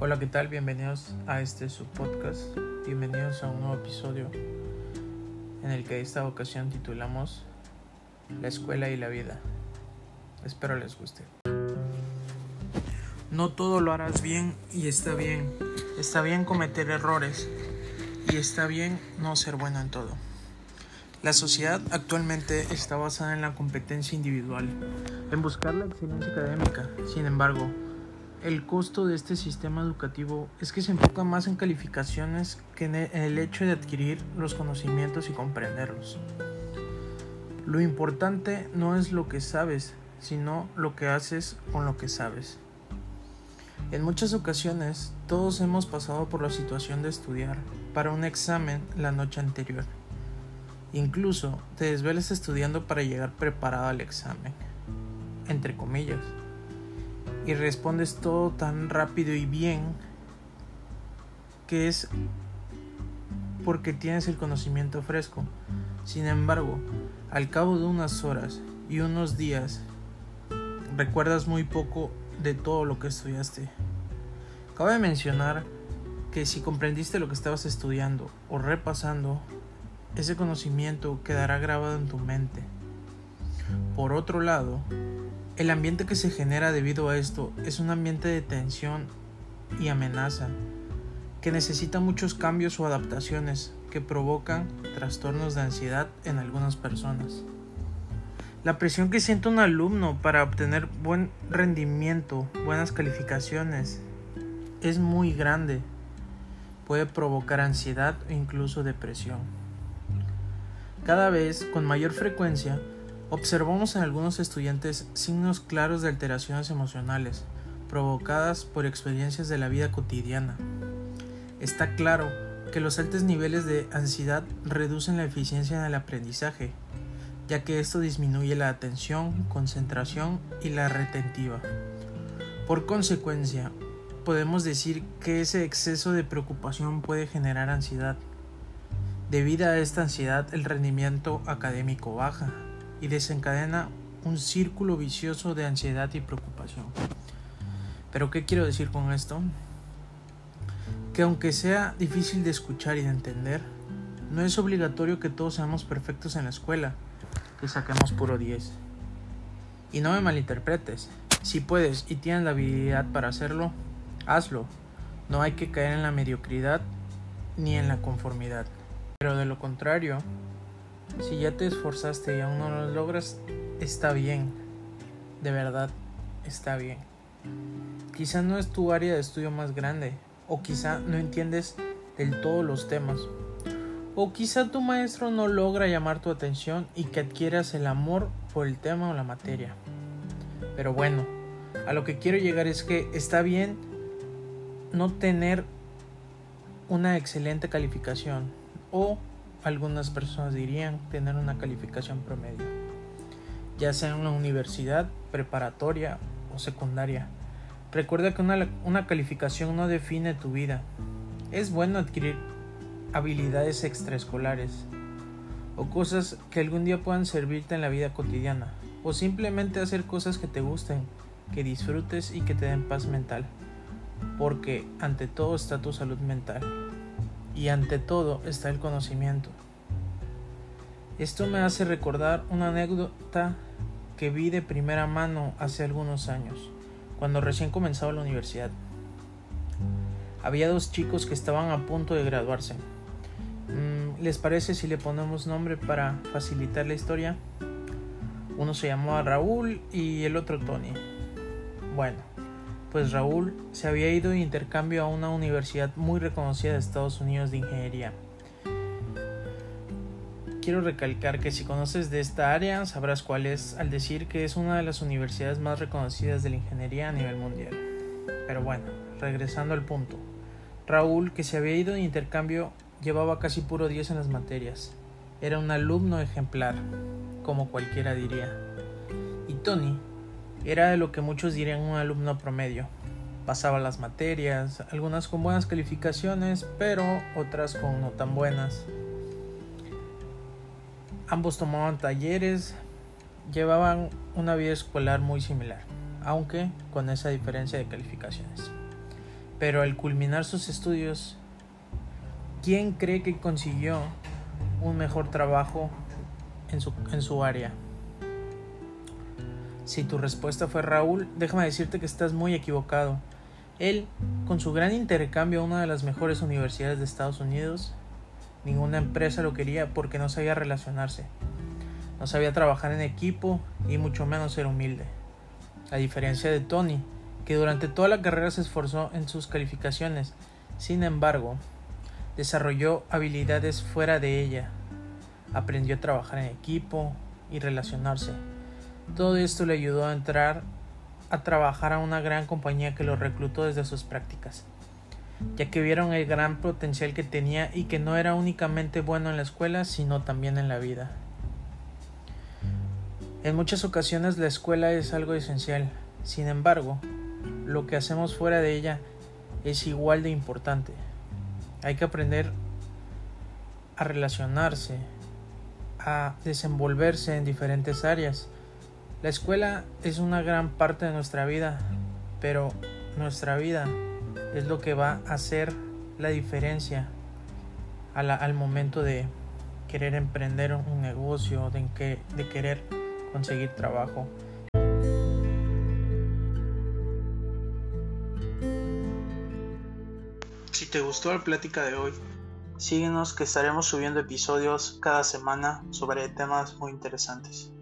Hola, ¿qué tal? Bienvenidos a este su podcast. Bienvenidos a un nuevo episodio en el que esta ocasión titulamos La escuela y la vida. Espero les guste. No todo lo harás bien y está bien. Está bien cometer errores y está bien no ser bueno en todo. La sociedad actualmente está basada en la competencia individual, en buscar la excelencia académica. Sin embargo, el costo de este sistema educativo es que se enfoca más en calificaciones que en el hecho de adquirir los conocimientos y comprenderlos. Lo importante no es lo que sabes, sino lo que haces con lo que sabes. En muchas ocasiones todos hemos pasado por la situación de estudiar para un examen la noche anterior. Incluso te desvelas estudiando para llegar preparado al examen, entre comillas y respondes todo tan rápido y bien que es porque tienes el conocimiento fresco. Sin embargo, al cabo de unas horas y unos días, recuerdas muy poco de todo lo que estudiaste. Cabe mencionar que si comprendiste lo que estabas estudiando o repasando, ese conocimiento quedará grabado en tu mente. Por otro lado, el ambiente que se genera debido a esto es un ambiente de tensión y amenaza, que necesita muchos cambios o adaptaciones que provocan trastornos de ansiedad en algunas personas. La presión que siente un alumno para obtener buen rendimiento, buenas calificaciones, es muy grande. Puede provocar ansiedad o incluso depresión. Cada vez, con mayor frecuencia, Observamos en algunos estudiantes signos claros de alteraciones emocionales provocadas por experiencias de la vida cotidiana. Está claro que los altos niveles de ansiedad reducen la eficiencia en el aprendizaje, ya que esto disminuye la atención, concentración y la retentiva. Por consecuencia, podemos decir que ese exceso de preocupación puede generar ansiedad. Debido a esta ansiedad, el rendimiento académico baja, y desencadena un círculo vicioso de ansiedad y preocupación. Pero ¿qué quiero decir con esto? Que aunque sea difícil de escuchar y de entender, no es obligatorio que todos seamos perfectos en la escuela, que saquemos puro 10. Y no me malinterpretes, si puedes y tienes la habilidad para hacerlo, hazlo. No hay que caer en la mediocridad ni en la conformidad. Pero de lo contrario, si ya te esforzaste y aún no lo logras, está bien. De verdad, está bien. Quizá no es tu área de estudio más grande, o quizá no entiendes del todo los temas, o quizá tu maestro no logra llamar tu atención y que adquieras el amor por el tema o la materia. Pero bueno, a lo que quiero llegar es que está bien no tener una excelente calificación o algunas personas dirían tener una calificación promedio, ya sea en una universidad, preparatoria o secundaria. Recuerda que una, una calificación no define tu vida. Es bueno adquirir habilidades extraescolares o cosas que algún día puedan servirte en la vida cotidiana o simplemente hacer cosas que te gusten, que disfrutes y que te den paz mental, porque ante todo está tu salud mental y ante todo está el conocimiento. Esto me hace recordar una anécdota que vi de primera mano hace algunos años, cuando recién comenzaba la universidad. Había dos chicos que estaban a punto de graduarse. Mm, ¿Les parece si le ponemos nombre para facilitar la historia? Uno se llamaba Raúl y el otro Tony. Bueno, pues Raúl se había ido de intercambio a una universidad muy reconocida de Estados Unidos de ingeniería. Quiero recalcar que si conoces de esta área sabrás cuál es al decir que es una de las universidades más reconocidas de la ingeniería a nivel mundial. Pero bueno, regresando al punto. Raúl, que se había ido de intercambio, llevaba casi puro 10 en las materias. Era un alumno ejemplar, como cualquiera diría. Y Tony, era lo que muchos dirían un alumno promedio. Pasaba las materias, algunas con buenas calificaciones, pero otras con no tan buenas. Ambos tomaban talleres, llevaban una vida escolar muy similar, aunque con esa diferencia de calificaciones. Pero al culminar sus estudios, ¿quién cree que consiguió un mejor trabajo en su, en su área? Si tu respuesta fue Raúl, déjame decirte que estás muy equivocado. Él, con su gran intercambio a una de las mejores universidades de Estados Unidos, ninguna empresa lo quería porque no sabía relacionarse, no sabía trabajar en equipo y mucho menos ser humilde. A diferencia de Tony, que durante toda la carrera se esforzó en sus calificaciones, sin embargo, desarrolló habilidades fuera de ella, aprendió a trabajar en equipo y relacionarse. Todo esto le ayudó a entrar a trabajar a una gran compañía que lo reclutó desde sus prácticas, ya que vieron el gran potencial que tenía y que no era únicamente bueno en la escuela, sino también en la vida. En muchas ocasiones la escuela es algo esencial, sin embargo, lo que hacemos fuera de ella es igual de importante. Hay que aprender a relacionarse, a desenvolverse en diferentes áreas. La escuela es una gran parte de nuestra vida, pero nuestra vida es lo que va a hacer la diferencia al momento de querer emprender un negocio, de, de querer conseguir trabajo. Si te gustó la plática de hoy, síguenos que estaremos subiendo episodios cada semana sobre temas muy interesantes.